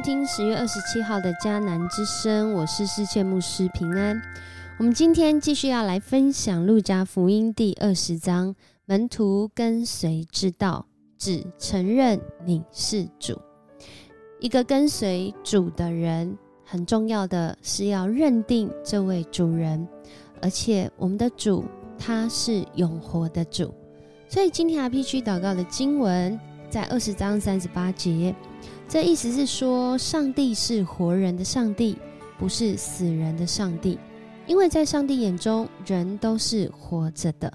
收听十月二十七号的迦南之声，我是世界牧师平安。我们今天继续要来分享路加福音第二十章，门徒跟随之道，只承认你是主。一个跟随主的人，很重要的是要认定这位主人，而且我们的主他是永活的主。所以今天 R P G 祷告的经文在二十章三十八节。这意思是说，上帝是活人的上帝，不是死人的上帝，因为在上帝眼中，人都是活着的。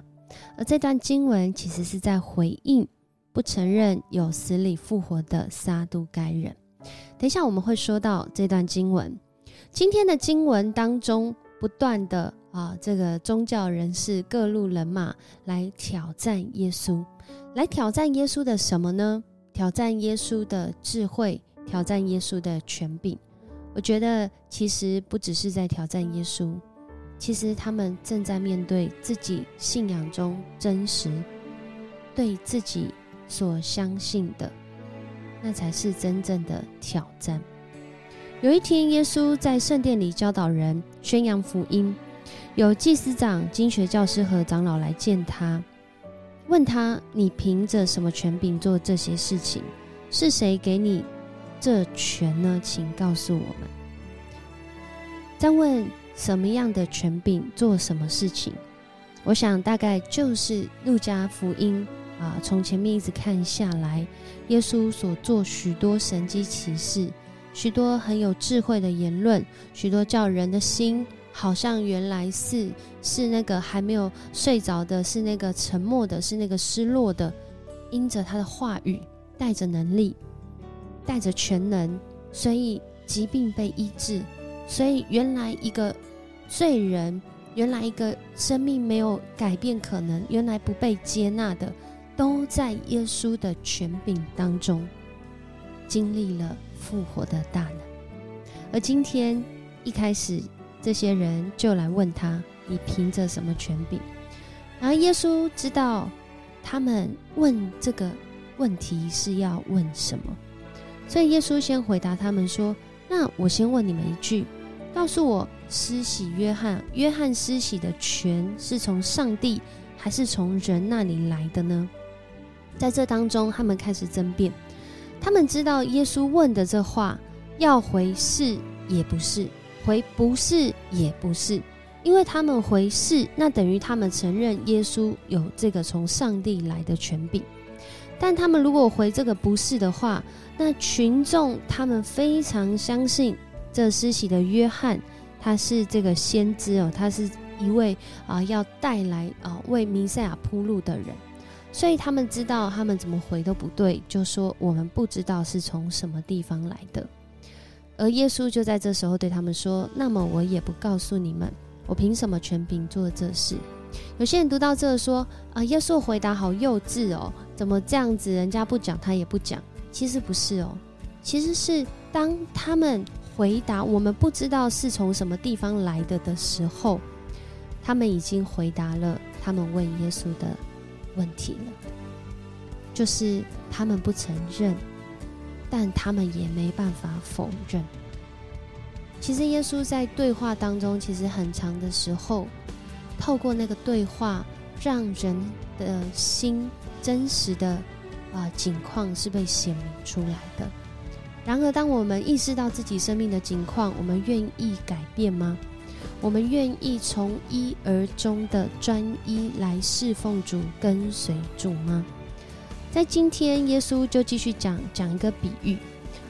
而这段经文其实是在回应不承认有死里复活的撒都该人。等一下我们会说到这段经文。今天的经文当中，不断的啊，这个宗教人士各路人马来挑战耶稣，来挑战耶稣的什么呢？挑战耶稣的智慧，挑战耶稣的权柄。我觉得其实不只是在挑战耶稣，其实他们正在面对自己信仰中真实、对自己所相信的，那才是真正的挑战。有一天，耶稣在圣殿里教导人、宣扬福音，有祭司长、经学教师和长老来见他。问他：“你凭着什么权柄做这些事情？是谁给你这权呢？请告诉我们。”再问什么样的权柄做什么事情？我想大概就是路加福音啊，从前面一直看下来，耶稣所做许多神迹奇事，许多很有智慧的言论，许多叫人的心。好像原来是是那个还没有睡着的，是那个沉默的，是那个失落的，因着他的话语带着能力，带着全能，所以疾病被医治。所以原来一个罪人，原来一个生命没有改变可能，原来不被接纳的，都在耶稣的权柄当中经历了复活的大能。而今天一开始。这些人就来问他：“你凭着什么权柄？”然后耶稣知道他们问这个问题是要问什么，所以耶稣先回答他们说：“那我先问你们一句，告诉我，施洗约翰，约翰施洗的权是从上帝还是从人那里来的呢？”在这当中，他们开始争辩。他们知道耶稣问的这话要回是也不是。回不是也不是，因为他们回是，那等于他们承认耶稣有这个从上帝来的权柄。但他们如果回这个不是的话，那群众他们非常相信这施洗的约翰，他是这个先知哦，他是一位啊要带来啊为弥赛亚铺路的人，所以他们知道他们怎么回都不对，就说我们不知道是从什么地方来的。而耶稣就在这时候对他们说：“那么我也不告诉你们，我凭什么权柄做这事？”有些人读到这说：“啊，耶稣回答好幼稚哦，怎么这样子？人家不讲他也不讲。”其实不是哦，其实是当他们回答我们不知道是从什么地方来的的时候，他们已经回答了他们问耶稣的问题了，就是他们不承认。但他们也没办法否认。其实耶稣在对话当中，其实很长的时候，透过那个对话，让人的心真实的啊景况是被显明出来的。然而，当我们意识到自己生命的景况，我们愿意改变吗？我们愿意从一而终的专一来侍奉主、跟随主吗？在今天，耶稣就继续讲讲一个比喻，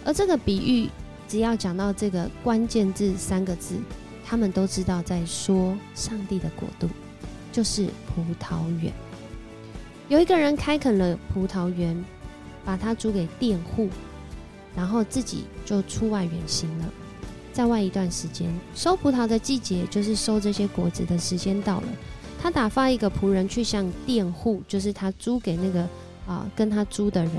而这个比喻只要讲到这个关键字三个字，他们都知道在说上帝的国度，就是葡萄园。有一个人开垦了葡萄园，把它租给佃户，然后自己就出外远行了。在外一段时间，收葡萄的季节，就是收这些果子的时间到了，他打发一个仆人去向佃户，就是他租给那个。啊，跟他租的人，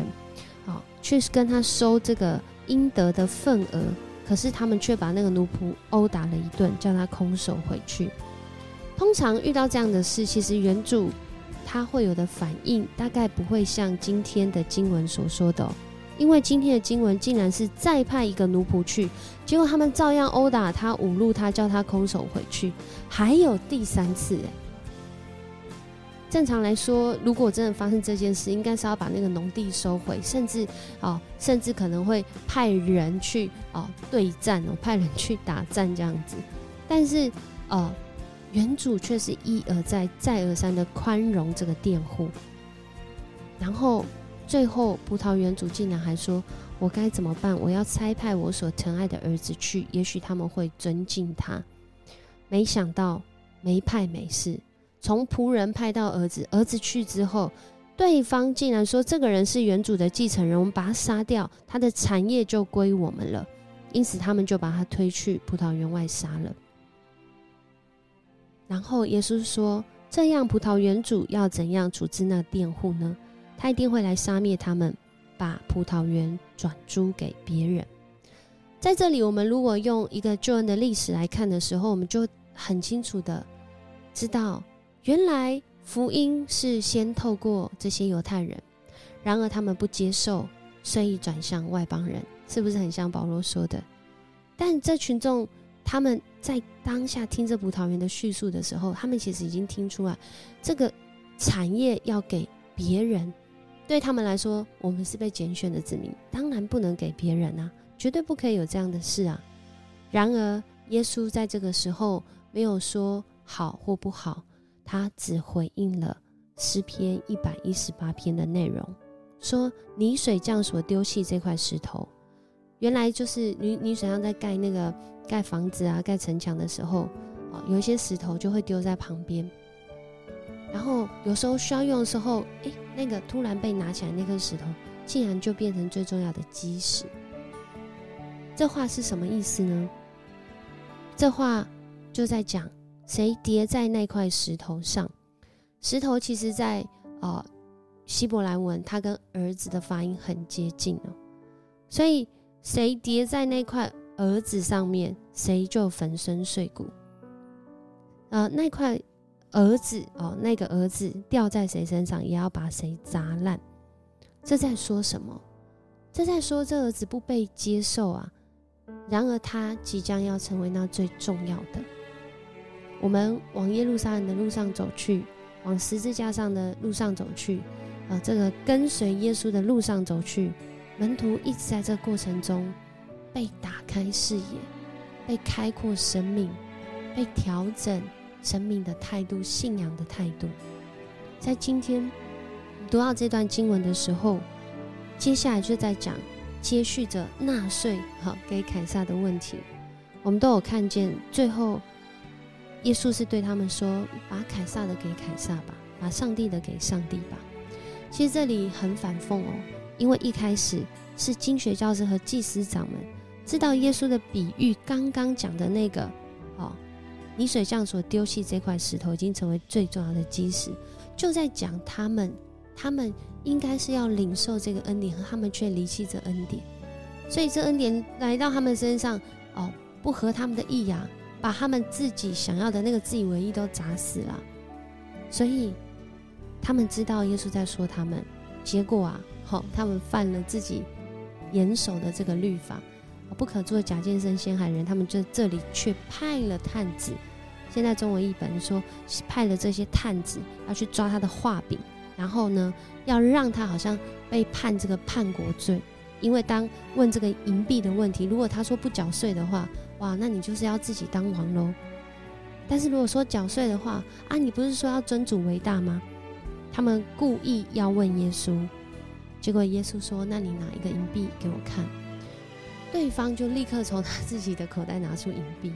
啊，去跟他收这个应得的份额，可是他们却把那个奴仆殴打了一顿，叫他空手回去。通常遇到这样的事，其实原主他会有的反应，大概不会像今天的经文所说的，因为今天的经文竟然是再派一个奴仆去，结果他们照样殴打他、侮辱他，叫他空手回去，还有第三次哎。正常来说，如果真的发生这件事，应该是要把那个农地收回，甚至哦，甚至可能会派人去哦对战哦，派人去打战这样子。但是呃，原主却是一而再、再而三的宽容这个佃户，然后。最后，葡萄园主竟然还说：“我该怎么办？我要差派我所疼爱的儿子去，也许他们会尊敬他。”没想到没派没事，从仆人派到儿子，儿子去之后，对方竟然说：“这个人是原主的继承人，我们把他杀掉，他的产业就归我们了。”因此，他们就把他推去葡萄园外杀了。然后耶稣说：“这样，葡萄园主要怎样处置那佃户呢？”他一定会来杀灭他们，把葡萄园转租给别人。在这里，我们如果用一个救恩的历史来看的时候，我们就很清楚的知道，原来福音是先透过这些犹太人，然而他们不接受，所以转向外邦人，是不是很像保罗说的？但这群众他们在当下听着葡萄园的叙述的时候，他们其实已经听出来，这个产业要给别人。对他们来说，我们是被拣选的子民，当然不能给别人啊，绝对不可以有这样的事啊。然而，耶稣在这个时候没有说好或不好，他只回应了诗篇一百一十八篇的内容，说泥水匠所丢弃这块石头，原来就是泥泥水匠在盖那个盖房子啊、盖城墙的时候啊，有一些石头就会丢在旁边。然后有时候需要用的时候，诶，那个突然被拿起来那颗石头，竟然就变成最重要的基石。这话是什么意思呢？这话就在讲谁叠在那块石头上。石头其实，在呃希伯来文，它跟儿子的发音很接近哦。所以谁叠在那块儿子上面，谁就粉身碎骨。呃，那块。儿子哦，那个儿子掉在谁身上，也要把谁砸烂。这在说什么？这在说这儿子不被接受啊。然而他即将要成为那最重要的。我们往耶路撒冷的路上走去，往十字架上的路上走去，啊，这个跟随耶稣的路上走去，门徒一直在这过程中被打开视野，被开阔生命，被调整。生命的态度，信仰的态度，在今天读到这段经文的时候，接下来就在讲接续着纳税哈给凯撒的问题。我们都有看见，最后耶稣是对他们说：“把凯撒的给凯撒吧，把上帝的给上帝吧。”其实这里很反讽哦，因为一开始是经学教师和祭司长们知道耶稣的比喻，刚刚讲的那个哦。泥水匠所丢弃这块石头，已经成为最重要的基石。就在讲他们，他们应该是要领受这个恩典，和他们却离弃这恩典。所以这恩典来到他们身上，哦，不合他们的意呀，把他们自己想要的那个自以为意都砸死了。所以他们知道耶稣在说他们，结果啊，好，他们犯了自己严守的这个律法。不可做假见证陷害人，他们就这里却派了探子。现在中文译本说派了这些探子要去抓他的画饼，然后呢，要让他好像被判这个叛国罪。因为当问这个银币的问题，如果他说不缴税的话，哇，那你就是要自己当王喽。但是如果说缴税的话，啊，你不是说要尊主为大吗？他们故意要问耶稣，结果耶稣说：“那你拿一个银币给我看。”对方就立刻从他自己的口袋拿出银币，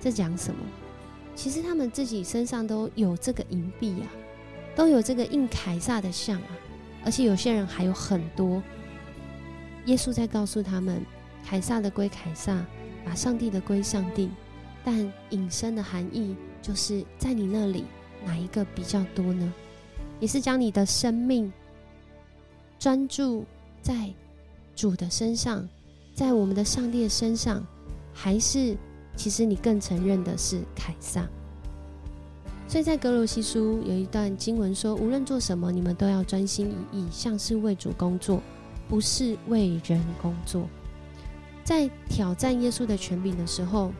这讲什么？其实他们自己身上都有这个银币啊，都有这个印凯撒的像啊，而且有些人还有很多。耶稣在告诉他们，凯撒的归凯撒，把上帝的归上帝。但隐身的含义就是在你那里哪一个比较多呢？也是将你的生命专注在主的身上。在我们的上帝的身上，还是其实你更承认的是凯撒。所以在格罗西书有一段经文说：“无论做什么，你们都要专心一意，像是为主工作，不是为人工作。在挑战耶稣的权柄的时候，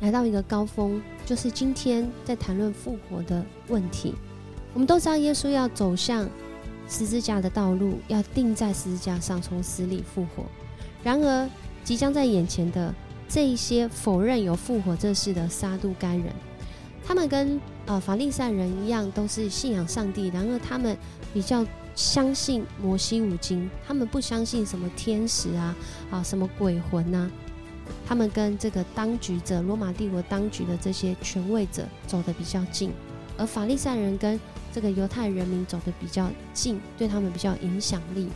来到一个高峰，就是今天在谈论复活的问题。我们都知道，耶稣要走向十字架的道路，要钉在十字架上，从死里复活。然而，即将在眼前的这一些否认有复活这事的撒都该人，他们跟呃法利赛人一样，都是信仰上帝。然而，他们比较。相信摩西五经，他们不相信什么天使啊啊，什么鬼魂呐。他们跟这个当局者，罗马帝国当局的这些权位者走得比较近，而法利赛人跟这个犹太人民走得比较近，对他们比较影响力。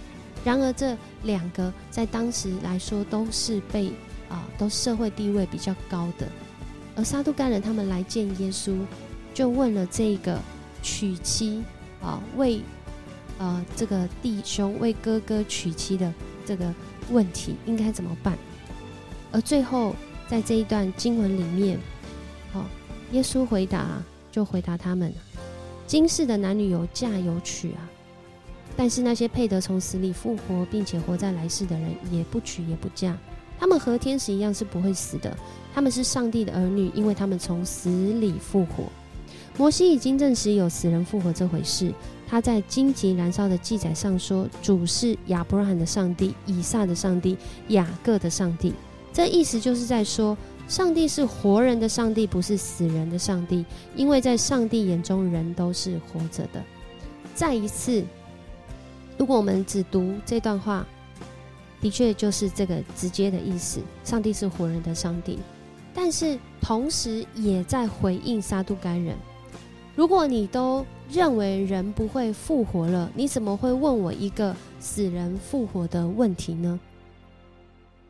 然而这两个在当时来说都是被啊，都社会地位比较高的。而撒都干人他们来见耶稣，就问了这个娶妻啊为。呃，这个弟兄为哥哥娶妻的这个问题应该怎么办？而最后在这一段经文里面，好，耶稣回答就回答他们：今世的男女有嫁有娶啊，但是那些配得从死里复活并且活在来世的人，也不娶也不嫁，他们和天使一样是不会死的，他们是上帝的儿女，因为他们从死里复活。摩西已经证实有死人复活这回事。他在荆棘燃烧的记载上说：“主是亚伯拉罕的上帝、以撒的上帝、雅各的上帝。”这意思就是在说，上帝是活人的上帝，不是死人的上帝。因为在上帝眼中，人都是活着的。再一次，如果我们只读这段话，的确就是这个直接的意思：上帝是活人的上帝。但是同时也在回应撒都该人。如果你都认为人不会复活了，你怎么会问我一个死人复活的问题呢？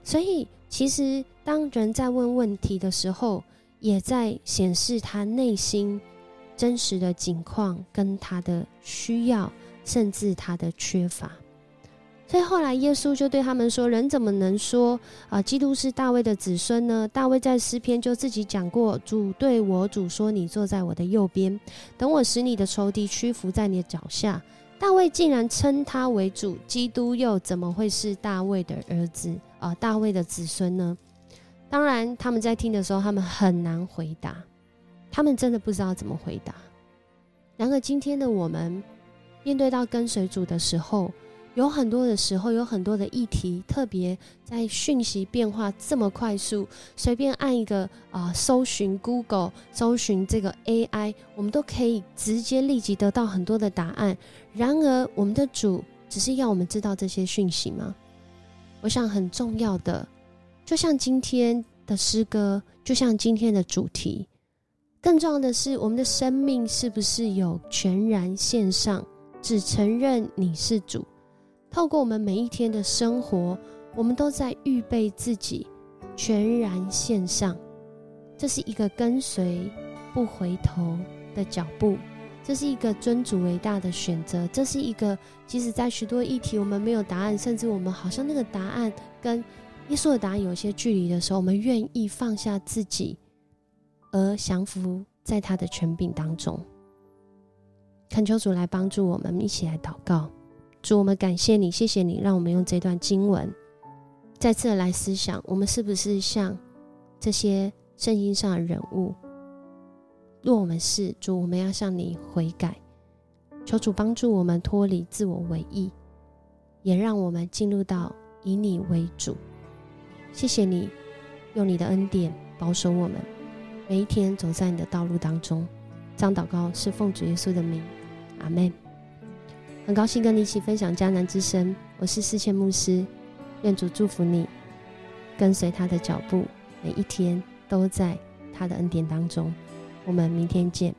所以，其实当人在问问题的时候，也在显示他内心真实的境况跟他的需要，甚至他的缺乏。所以后来耶稣就对他们说：“人怎么能说啊，基督是大卫的子孙呢？大卫在诗篇就自己讲过，主对我主说：‘你坐在我的右边，等我使你的仇敌屈服在你的脚下。’大卫竟然称他为主，基督又怎么会是大卫的儿子啊？大卫的子孙呢？当然，他们在听的时候，他们很难回答，他们真的不知道怎么回答。然而，今天的我们面对到跟随主的时候，有很多的时候，有很多的议题，特别在讯息变化这么快速，随便按一个啊，搜寻 Google，搜寻这个 AI，我们都可以直接立即得到很多的答案。然而，我们的主只是要我们知道这些讯息吗？我想很重要的，就像今天的诗歌，就像今天的主题，更重要的是，我们的生命是不是有全然献上，只承认你是主。透过我们每一天的生活，我们都在预备自己，全然献上。这是一个跟随不回头的脚步，这是一个尊主为大的选择，这是一个即使在许多议题我们没有答案，甚至我们好像那个答案跟耶稣的答案有些距离的时候，我们愿意放下自己，而降服在他的权柄当中。恳求主来帮助我们，一起来祷告。主，我们感谢你，谢谢你，让我们用这段经文再次来思想，我们是不是像这些圣经上的人物？若我们是主，我们要向你悔改，求主帮助我们脱离自我为意，也让我们进入到以你为主。谢谢你，用你的恩典保守我们，每一天走在你的道路当中。张祷告是奉主耶稣的名，阿门。很高兴跟你一起分享迦南之声，我是思谦牧师，愿主祝福你，跟随他的脚步，每一天都在他的恩典当中。我们明天见。